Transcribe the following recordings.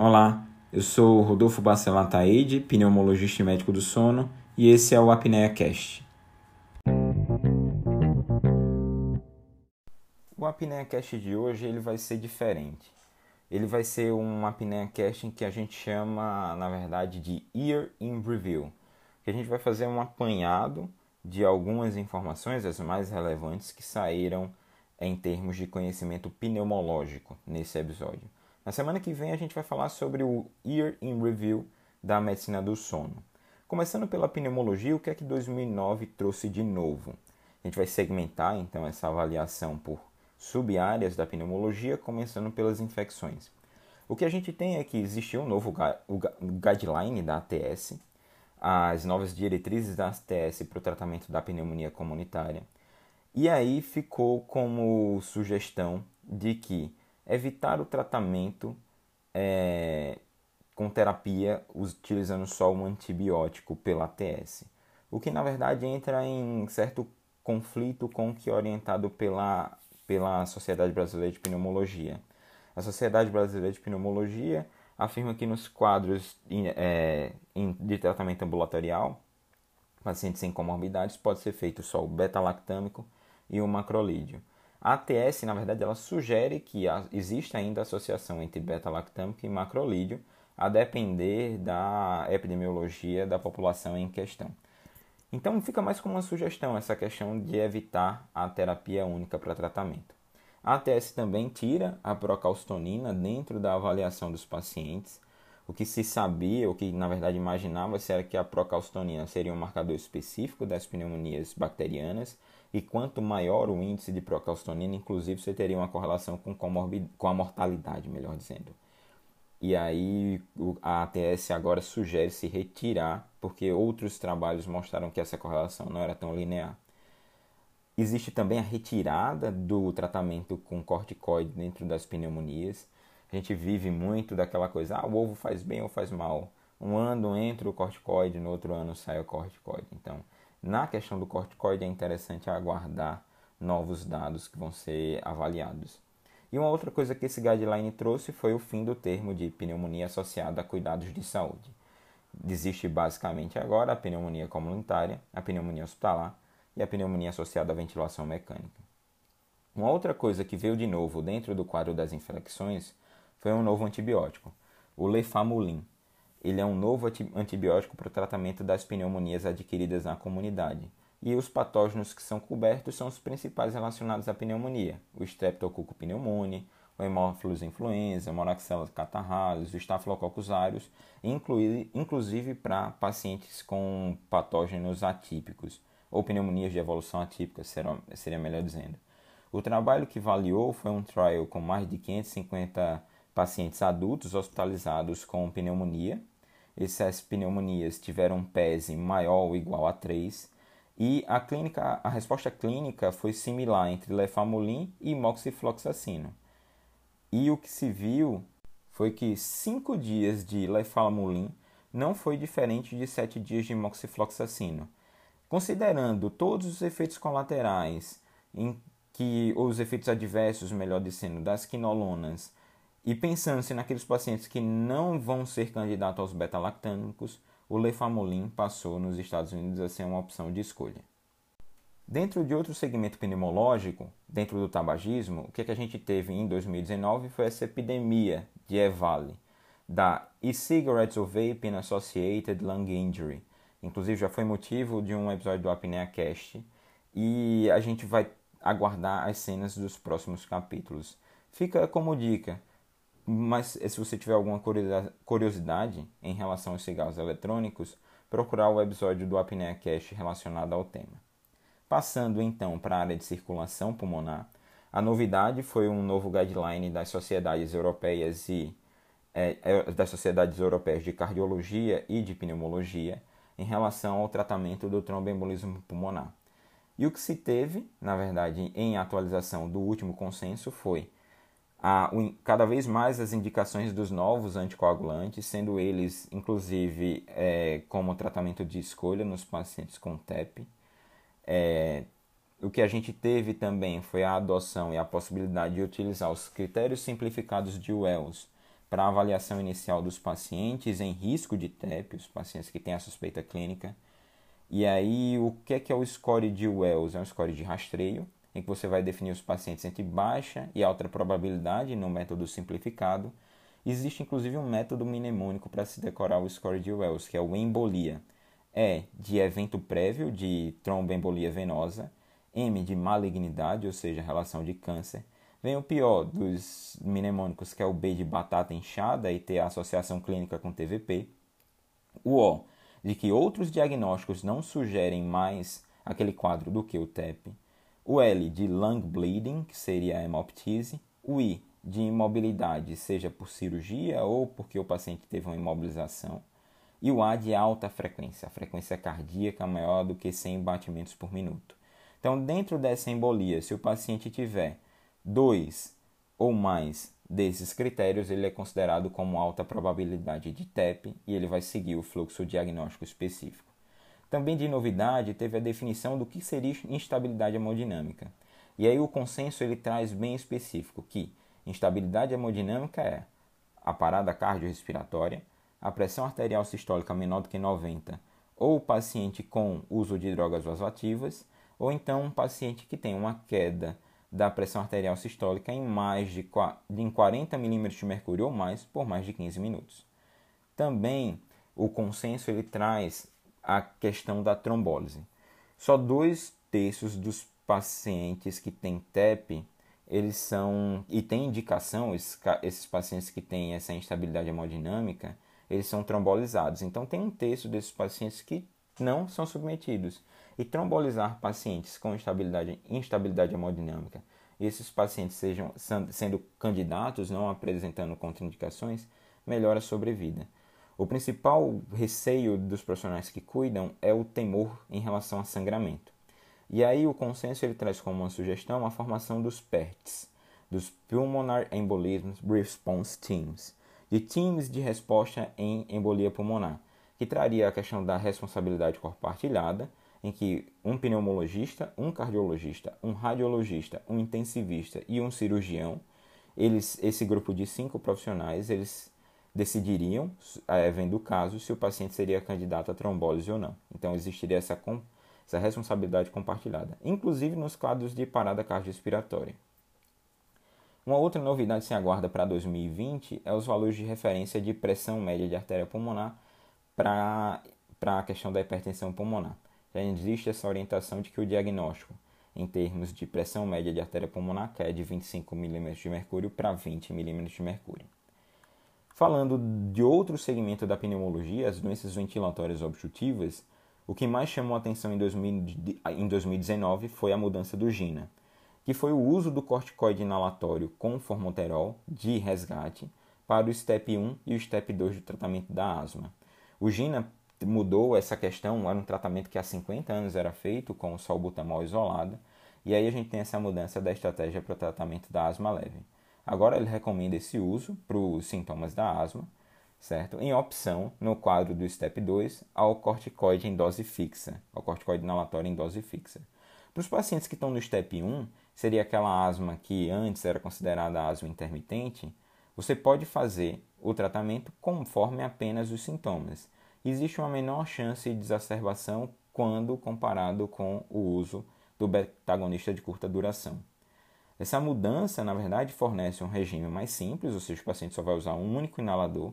Olá, eu sou Rodolfo Bacelar Taide, pneumologista e médico do sono, e esse é o Apnea Cast. O Apnea Cast de hoje ele vai ser diferente. Ele vai ser um Apnea Cast que a gente chama, na verdade, de Year in Review, que a gente vai fazer um apanhado de algumas informações, as mais relevantes, que saíram em termos de conhecimento pneumológico nesse episódio. Na semana que vem a gente vai falar sobre o Year in Review da medicina do sono. Começando pela pneumologia, o que é que 2009 trouxe de novo? A gente vai segmentar então essa avaliação por sub-áreas da pneumologia, começando pelas infecções. O que a gente tem é que existiu um novo guideline da ATS, as novas diretrizes da ATS para o tratamento da pneumonia comunitária. E aí ficou como sugestão de que evitar o tratamento é, com terapia utilizando só um antibiótico pela ATS, o que na verdade entra em certo conflito com o que é orientado pela, pela Sociedade Brasileira de Pneumologia. A Sociedade Brasileira de Pneumologia afirma que nos quadros é, de tratamento ambulatorial, pacientes sem comorbidades, pode ser feito só o beta-lactâmico e o macrolídeo. A ATS, na verdade, ela sugere que existe ainda associação entre beta-lactâmico e macrolídeo, a depender da epidemiologia da população em questão. Então fica mais como uma sugestão essa questão de evitar a terapia única para tratamento. A ATS também tira a procalcitonina dentro da avaliação dos pacientes. O que se sabia, o que na verdade imaginava-se era que a procalcitonina seria um marcador específico das pneumonias bacterianas e quanto maior o índice de procalcitonina, inclusive você teria uma correlação com, com a mortalidade, melhor dizendo. E aí a ATS agora sugere se retirar, porque outros trabalhos mostraram que essa correlação não era tão linear. Existe também a retirada do tratamento com corticoide dentro das pneumonias. A gente vive muito daquela coisa, ah, o ovo faz bem ou faz mal. Um ano entra o corticoide, no outro ano sai o corticoide. Então, na questão do corticoide é interessante aguardar novos dados que vão ser avaliados. E uma outra coisa que esse guideline trouxe foi o fim do termo de pneumonia associada a cuidados de saúde. Existe basicamente agora a pneumonia comunitária, a pneumonia hospitalar e a pneumonia associada à ventilação mecânica. Uma outra coisa que veio de novo dentro do quadro das infecções foi um novo antibiótico, o lefamulin, ele é um novo antibiótico para o tratamento das pneumonias adquiridas na comunidade. E os patógenos que são cobertos são os principais relacionados à pneumonia: o Streptococcus pneumoniae, o Haemophilus influenza, Moraxella catarrhalis, o Staphylococcus aureus, inclusive para pacientes com patógenos atípicos, ou pneumonias de evolução atípica, seria melhor dizendo. O trabalho que avaliou foi um trial com mais de 550 pacientes adultos hospitalizados com pneumonia. Essas pneumonias tiveram PESE maior ou igual a 3 e a, clínica, a resposta clínica foi similar entre lefamulin e moxifloxacino. E o que se viu foi que 5 dias de lefamulin não foi diferente de 7 dias de moxifloxacino. Considerando todos os efeitos colaterais, em que os efeitos adversos, melhor dizendo, das quinolonas e pensando-se naqueles pacientes que não vão ser candidatos aos beta-lactâmicos, o lefamulin passou nos Estados Unidos a ser uma opção de escolha. Dentro de outro segmento pneumológico, dentro do tabagismo, o que, é que a gente teve em 2019 foi essa epidemia de EVALI, da E-Cigarettes or Vaping Associated Lung Injury. Inclusive já foi motivo de um episódio do Apnea Cast e a gente vai aguardar as cenas dos próximos capítulos. Fica como dica, mas eh, se você tiver alguma curiosidade em relação aos cigarros eletrônicos, procurar o episódio do Apnea Cast relacionado ao tema. Passando então para a área de circulação pulmonar, a novidade foi um novo guideline das sociedades europeias e é, das sociedades europeias de cardiologia e de pneumologia em relação ao tratamento do tromboembolismo pulmonar. E o que se teve, na verdade, em atualização do último consenso foi a, cada vez mais as indicações dos novos anticoagulantes, sendo eles, inclusive, é, como tratamento de escolha nos pacientes com TEP. É, o que a gente teve também foi a adoção e a possibilidade de utilizar os critérios simplificados de Wells para avaliação inicial dos pacientes em risco de TEP, os pacientes que têm a suspeita clínica. E aí, o que é, que é o score de Wells? É um score de rastreio, em que você vai definir os pacientes entre baixa e alta probabilidade no método simplificado. Existe inclusive um método mnemônico para se decorar o score de Wells, que é o embolia. E de evento prévio de tromboembolia venosa, M de malignidade, ou seja, relação de câncer, Vem o pior dos mnemônicos, que é o B de batata inchada e ter associação clínica com TVP. O O, de que outros diagnósticos não sugerem mais aquele quadro do que o TEP. O L de lung bleeding, que seria a hemoptise. O I de imobilidade, seja por cirurgia ou porque o paciente teve uma imobilização. E o A de alta frequência, a frequência cardíaca maior do que 100 batimentos por minuto. Então, dentro dessa embolia, se o paciente tiver dois ou mais desses critérios, ele é considerado como alta probabilidade de TEP e ele vai seguir o fluxo diagnóstico específico. Também de novidade, teve a definição do que seria instabilidade hemodinâmica. E aí o consenso ele traz bem específico que instabilidade hemodinâmica é a parada cardiorrespiratória, a pressão arterial sistólica menor do que 90, ou o paciente com uso de drogas vasoativas, ou então um paciente que tem uma queda da pressão arterial sistólica em mais de em 40 mm de mercúrio ou mais por mais de 15 minutos. Também o consenso ele traz a questão da trombólise. Só dois terços dos pacientes que têm TEP eles são e tem indicação esses, pacientes que têm essa instabilidade hemodinâmica eles são trombolizados. Então tem um terço desses pacientes que não são submetidos e trombolizar pacientes com instabilidade, instabilidade hemodinâmica e esses pacientes sejam sendo candidatos, não apresentando contraindicações, melhora a sobrevida. O principal receio dos profissionais que cuidam é o temor em relação a sangramento. E aí o consenso ele traz como uma sugestão a formação dos PERTs, dos Pulmonar Embolism Response Teams, de times de resposta em embolia pulmonar, que traria a questão da responsabilidade compartilhada, em que um pneumologista, um cardiologista, um radiologista, um intensivista e um cirurgião, eles, esse grupo de cinco profissionais, eles decidiriam, é, vendo o caso, se o paciente seria candidato a trombólise ou não. Então existiria essa, essa responsabilidade compartilhada, inclusive nos quadros de parada cardiorrespiratória. Uma outra novidade se aguarda para 2020 é os valores de referência de pressão média de artéria pulmonar para a questão da hipertensão pulmonar. Já existe essa orientação de que o diagnóstico em termos de pressão média de artéria pulmonar cai de 25 mm de mercúrio para 20 mm de mercúrio. Falando de outro segmento da pneumologia, as doenças ventilatórias obstrutivas, o que mais chamou atenção em, 2019 foi a mudança do GINA, que foi o uso do corticoide inalatório com formoterol de resgate para o STEP 1 e o STEP 2 do tratamento da asma. O GINA mudou essa questão, era um tratamento que há 50 anos era feito com o salbutamol isolado, e aí a gente tem essa mudança da estratégia para o tratamento da asma leve. Agora ele recomenda esse uso para os sintomas da asma, certo? Em opção, no quadro do STEP 2, ao corticoide em dose fixa, ao corticoide inalatório em dose fixa. Para os pacientes que estão no STEP 1, seria aquela asma que antes era considerada asma intermitente, você pode fazer o tratamento conforme apenas os sintomas existe uma menor chance de exacerbação quando comparado com o uso do betagonista de curta duração. Essa mudança, na verdade, fornece um regime mais simples, ou seja, o paciente só vai usar um único inalador,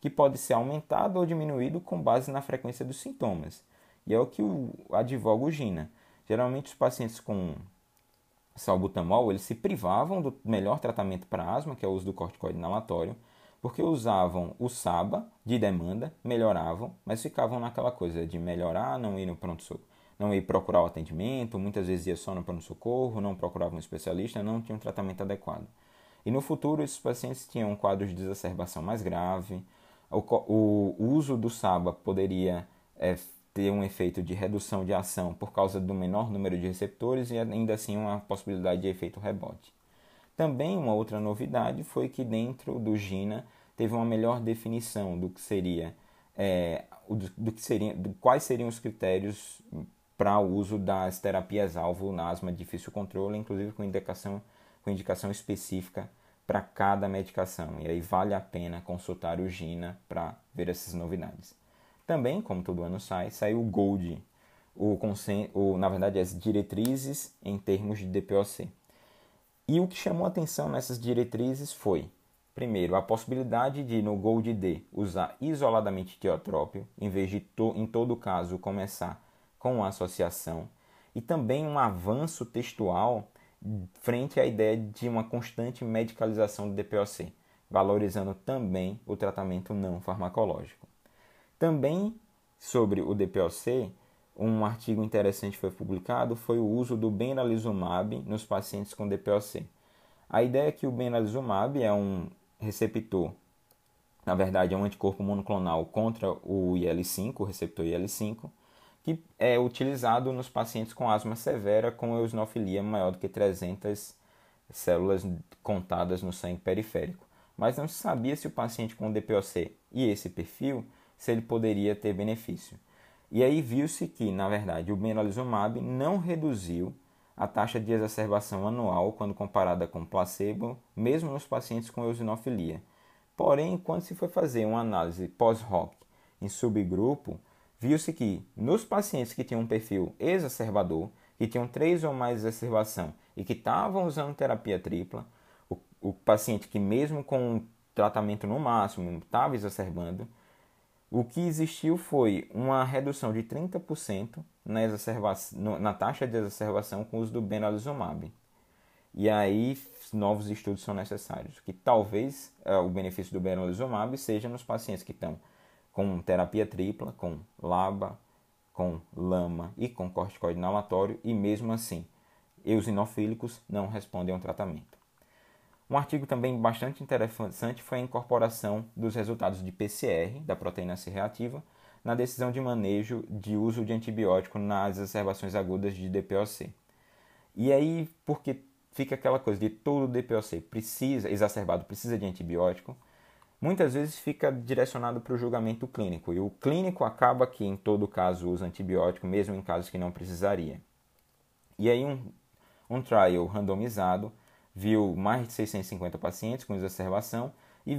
que pode ser aumentado ou diminuído com base na frequência dos sintomas. E é o que o advoga o GINA. Geralmente, os pacientes com salbutamol, eles se privavam do melhor tratamento para asma, que é o uso do corticoide inalatório, porque usavam o SABA de demanda, melhoravam, mas ficavam naquela coisa de melhorar, não ir no pronto não ir procurar o atendimento, muitas vezes ia só no pronto-socorro, não procuravam um especialista, não tinham um tratamento adequado. E no futuro, esses pacientes tinham um quadro de desacerbação mais grave, o, o, uso do SABA poderia é, ter um efeito de redução de ação por causa do menor número de receptores e ainda assim uma possibilidade de efeito rebote. Também uma outra novidade foi que dentro do GINA teve uma melhor definição do que seria, é, do, do, que seria do, quais seriam os critérios para o uso das terapias-alvo na asma de difícil controle, inclusive com indicação, com indicação específica para cada medicação. E aí vale a pena consultar o GINA para ver essas novidades. Também, como todo ano sai, saiu o Gold, o, o, na verdade as diretrizes em termos de DPOC. E o que chamou atenção nessas diretrizes foi, primeiro, a possibilidade de no Gold D usar isoladamente tiotrópio, em vez de, to, em todo caso, começar com a associação, e também um avanço textual frente à ideia de uma constante medicalização do DPOC, valorizando também o tratamento não farmacológico. Também sobre o DPOC, um artigo interessante foi publicado foi o uso do benralizumab nos pacientes com DPOC. A ideia é que o benralizumab é um receptor, na verdade é um anticorpo monoclonal contra o IL-5, o receptor IL-5, que é utilizado nos pacientes com asma severa com eosinofilia maior do que 300 células contadas no sangue periférico. Mas não se sabia se o paciente com DPOC e esse perfil, se ele poderia ter benefício. E aí viu-se que, na verdade, o benralizumab não reduziu a taxa de exacerbação anual quando comparada com placebo, mesmo nos pacientes com eosinofilia. Porém, quando se foi fazer uma análise pós-hoc em subgrupo, viu-se que nos pacientes que tinham um perfil exacerbador, que tinham três ou mais exacerbação e que estavam usando terapia tripla, o, o paciente que mesmo com tratamento no máximo estava exacerbando, o que existiu foi uma redução de 30% na, na taxa de exacerbação com o uso do benralizumab. E aí novos estudos são necessários, que talvez é, o benefício do benralizumab seja nos pacientes que estão com terapia tripla, com LABA, com LAMA e com corticoide inalatório, e mesmo assim, eosinofílicos não respondem ao tratamento. Um artigo também bastante interessante foi a incorporação dos resultados de PCR, da proteína C reativa, na decisão de manejo de uso de antibiótico nas exacerbações agudas de DPOC. E aí, porque fica aquela coisa de todo DPOC precisa, exacerbado precisa de antibiótico, muitas vezes fica direcionado para o julgamento clínico, e o clínico acaba que, em todo caso, usa antibiótico, mesmo em casos que não precisaria. E aí, um, um trial randomizado viu mais de 650 pacientes com exacerbação e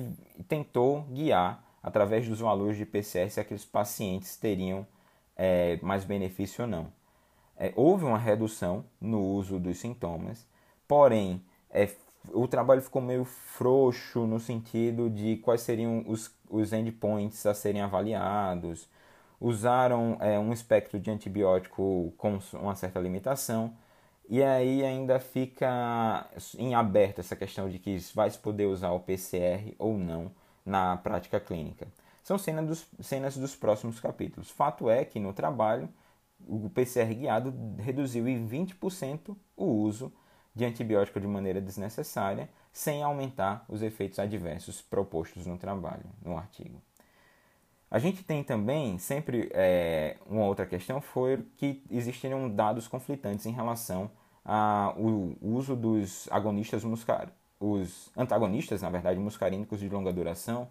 tentou guiar, através dos valores de PCR, se aqueles pacientes teriam é, mais benefício ou não. É, houve uma redução no uso dos sintomas, porém, é, o trabalho ficou meio frouxo no sentido de quais seriam os, os endpoints a serem avaliados. Usaram é, um espectro de antibiótico com uma certa limitação. E aí ainda fica em aberto essa questão de que vai se poder usar o PCR ou não na prática clínica. São dos, cenas dos próximos capítulos. Fato é que no trabalho o PCR guiado reduziu em 20% o uso de antibiótico de maneira desnecessária, sem aumentar os efeitos adversos propostos no trabalho, no artigo. A gente tem também, sempre é, uma outra questão foi que existiram dados conflitantes em relação ao uso dos agonistas muscar, os antagonistas, na verdade, muscarínicos de longa duração,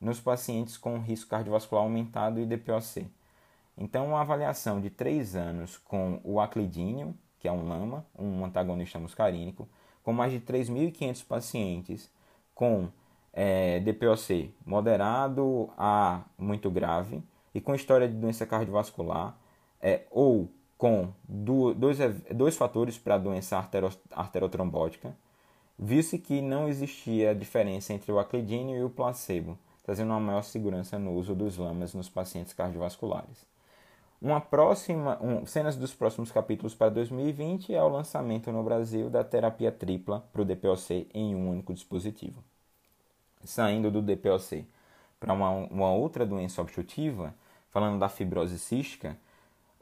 nos pacientes com risco cardiovascular aumentado e DPOC. Então, uma avaliação de 3 anos com o aclidínio que é um LAMA, um antagonista muscarínico, com mais de 3.500 pacientes com é, DPOC moderado a muito grave e com história de doença cardiovascular é, ou com do, dois, dois fatores para doença artero, arterotrombótica, viu-se que não existia diferença entre o aclidínio e o placebo, trazendo uma maior segurança no uso dos lamas nos pacientes cardiovasculares. Uma próxima, um, cenas dos próximos capítulos para 2020 é o lançamento no Brasil da terapia tripla para o DPOC em um único dispositivo. Saindo do DPOC para uma, uma outra doença obstrutiva, falando da fibrose cística,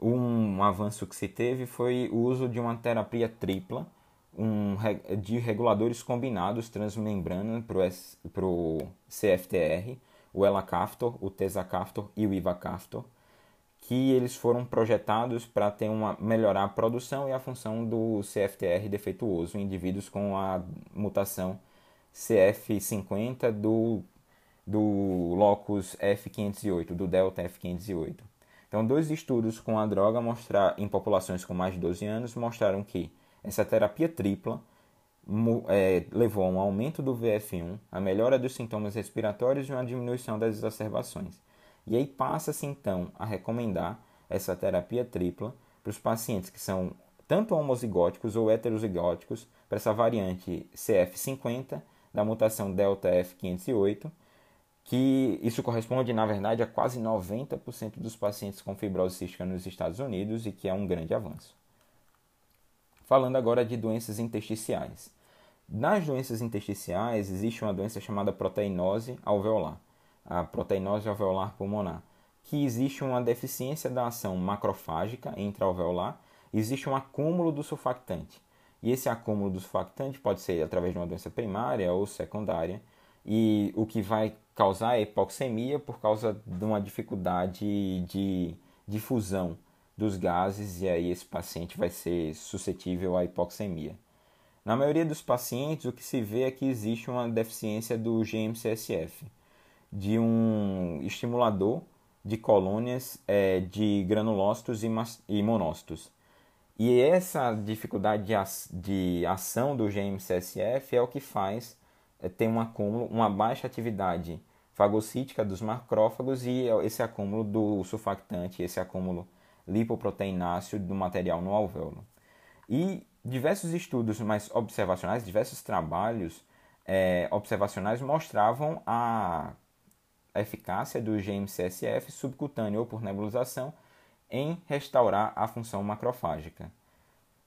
um avanço que se teve foi o uso de uma terapia tripla um, de reguladores combinados transmembrana para o CFTR, o Elacaftor, o Tezacaftor e o Ivacaftor que eles foram projetados para ter uma melhorar a produção e a função do CFTR defeituoso em indivíduos com a mutação CF50 do, do locus F508, do delta F508. Então, dois estudos com a droga mostrar, em populações com mais de 12 anos mostraram que essa terapia tripla é, levou a um aumento do VF1, a melhora dos sintomas respiratórios e uma diminuição das exacerbações. E aí passa-se então a recomendar essa terapia tripla para os pacientes que são tanto homozigóticos ou heterozigóticos para essa variante CF50 da mutação Delta F508, que isso corresponde, na verdade, a quase 90% dos pacientes com fibrose cística nos Estados Unidos e que é um grande avanço. Falando agora de doenças intersticiais. Nas doenças intersticiais existe uma doença chamada proteinose alveolar, a proteinose alveolar pulmonar, que existe uma deficiência da ação macrofágica intraalveolar, existe um acúmulo do surfactante. E esse acúmulo do surfactante pode ser através de uma doença primária ou secundária, e o que vai causar é hipoxemia por causa de uma dificuldade de difusão dos gases, e aí esse paciente vai ser suscetível à hipoxemia. Na maioria dos pacientes, o que se vê é que existe uma deficiência do GM-CSF, de um estimulador de colônias é, de granulócitos e, e monócitos. E essa dificuldade de, de ação do GM-CSF é o que faz é, ter um acúmulo, uma baixa atividade fagocítica dos macrófagos e esse acúmulo do surfactante, esse acúmulo lipoproteináceo do material no alvéolo. E diversos estudos mais observacionais, diversos trabalhos é, observacionais mostravam a eficácia do GM-CSF subcutâneo ou por nebulização em restaurar a função macrofágica.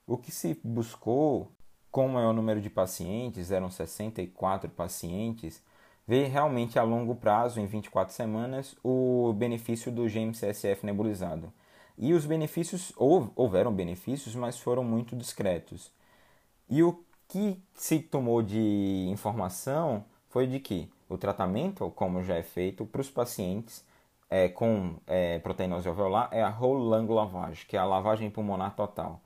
O que se buscou com o maior número de pacientes, eram 64 pacientes, ver realmente a longo prazo, em 24 semanas, o benefício do GM-CSF nebulizado. E os benefícios, houveram benefícios, mas foram muito discretos. E o que se tomou de informação foi de que o tratamento, como já é feito para os pacientes é, com é, proteinose alveolar, é a whole lung lavage, que é a lavagem pulmonar total.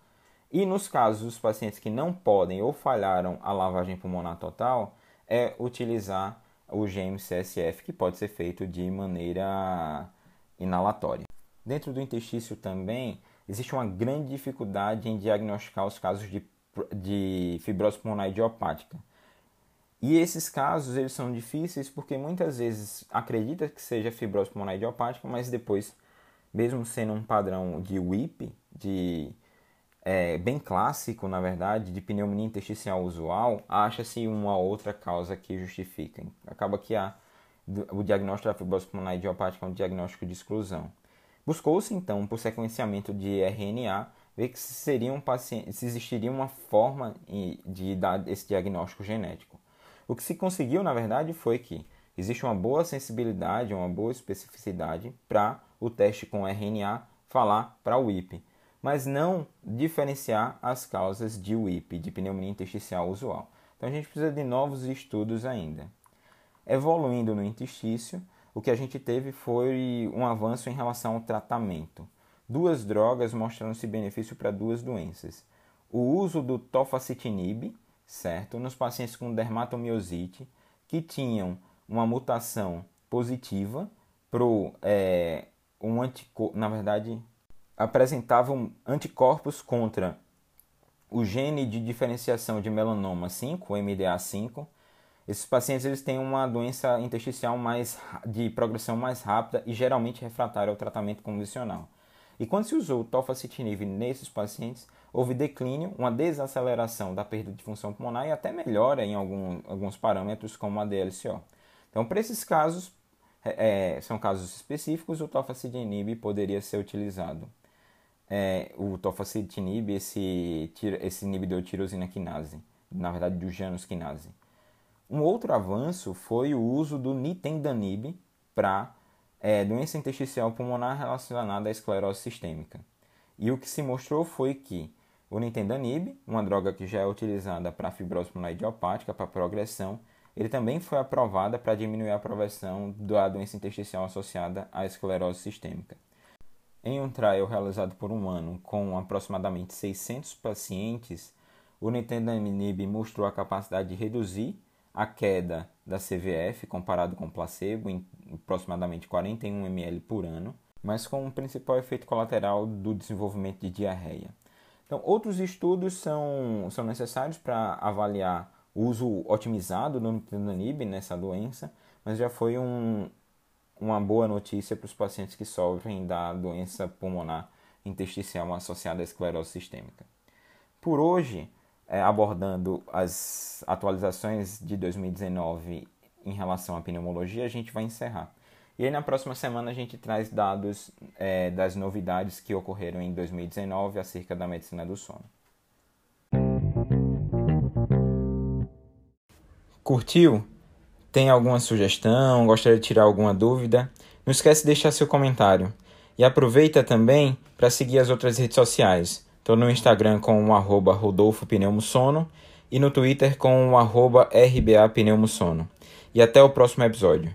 E nos casos dos pacientes que não podem ou falharam a lavagem pulmonar total, é utilizar o GM-CSF, que pode ser feito de maneira inalatória. Dentro do intestício também existe uma grande dificuldade em diagnosticar os casos de, de fibrose pulmonar idiopática. E esses casos eles são difíceis porque muitas vezes acredita que seja fibrose pulmonar idiopática, mas depois, mesmo sendo um padrão de WIP, de é, bem clássico, na verdade, de pneumonia intersticial usual, acha-se uma outra causa que justifica. Acaba que há, o diagnóstico da fibrose pulmonar idiopática é um diagnóstico de exclusão. Buscou-se então, por sequenciamento de RNA, ver que se, seria um paciente, se existiria uma forma de dar esse diagnóstico genético. O que se conseguiu, na verdade, foi que existe uma boa sensibilidade, uma boa especificidade para o teste com RNA falar para o WIP, mas não diferenciar as causas de WIP, de pneumonia intersticial usual. Então a gente precisa de novos estudos ainda. Evoluindo no intestício, o que a gente teve foi um avanço em relação ao tratamento. Duas drogas mostraram-se benefício para duas doenças. O uso do tofacitinib, certo? Nos pacientes com dermatomiosite que tinham uma mutação positiva pro é, um anticorpo, na verdade, apresentavam anticorpos contra o gene de diferenciação de melanoma 5, o MDA5. Esses pacientes eles têm uma doença intersticial mais de progressão mais rápida e geralmente refratária ao tratamento convencional. E quando se usou tofacitinib nesses pacientes, houve declínio, uma desaceleração da perda de função pulmonar e até melhora em algum, alguns parâmetros, como a DLCO. Então, para esses casos, é, é, são casos específicos, o tofacitinib poderia ser utilizado. É, o tofacitinib, esse, esse inibidor de tirosina quinase, na verdade do Janus quinase. Um outro avanço foi o uso do nitendanib para é, doença intersticial pulmonar relacionada à esclerose sistêmica. E o que se mostrou foi que o nintedanib, uma droga que já é utilizada para fibrose pulmonar idiopática, para progressão, ele também foi aprovada para diminuir a progressão da doença intersticial associada à esclerose sistêmica. Em um trial realizado por um ano com aproximadamente 600 pacientes, o nintedanib mostrou a capacidade de reduzir a queda da CVF comparado com placebo em aproximadamente 41 ml por ano, mas com o principal efeito colateral do desenvolvimento de diarreia. Então, outros estudos são, são necessários para avaliar o uso otimizado do nitinib nessa doença, mas já foi um, uma boa notícia para os pacientes que sofrem da doença pulmonar intersticial associada à esclerose sistêmica. Por hoje, é, abordando as atualizações de 2019 em relação à pneumologia, a gente vai encerrar. E aí na próxima semana a gente traz dados é, das novidades que ocorreram em 2019 acerca da medicina do sono. Curtiu? Tem alguma sugestão? Gostaria de tirar alguma dúvida? Não esquece de deixar seu comentário. E aproveita também para seguir as outras redes sociais. Estou no Instagram com o arroba Rodolfo Pneumosono e no Twitter com o arroba RBA Pneumosono. E até o próximo episódio.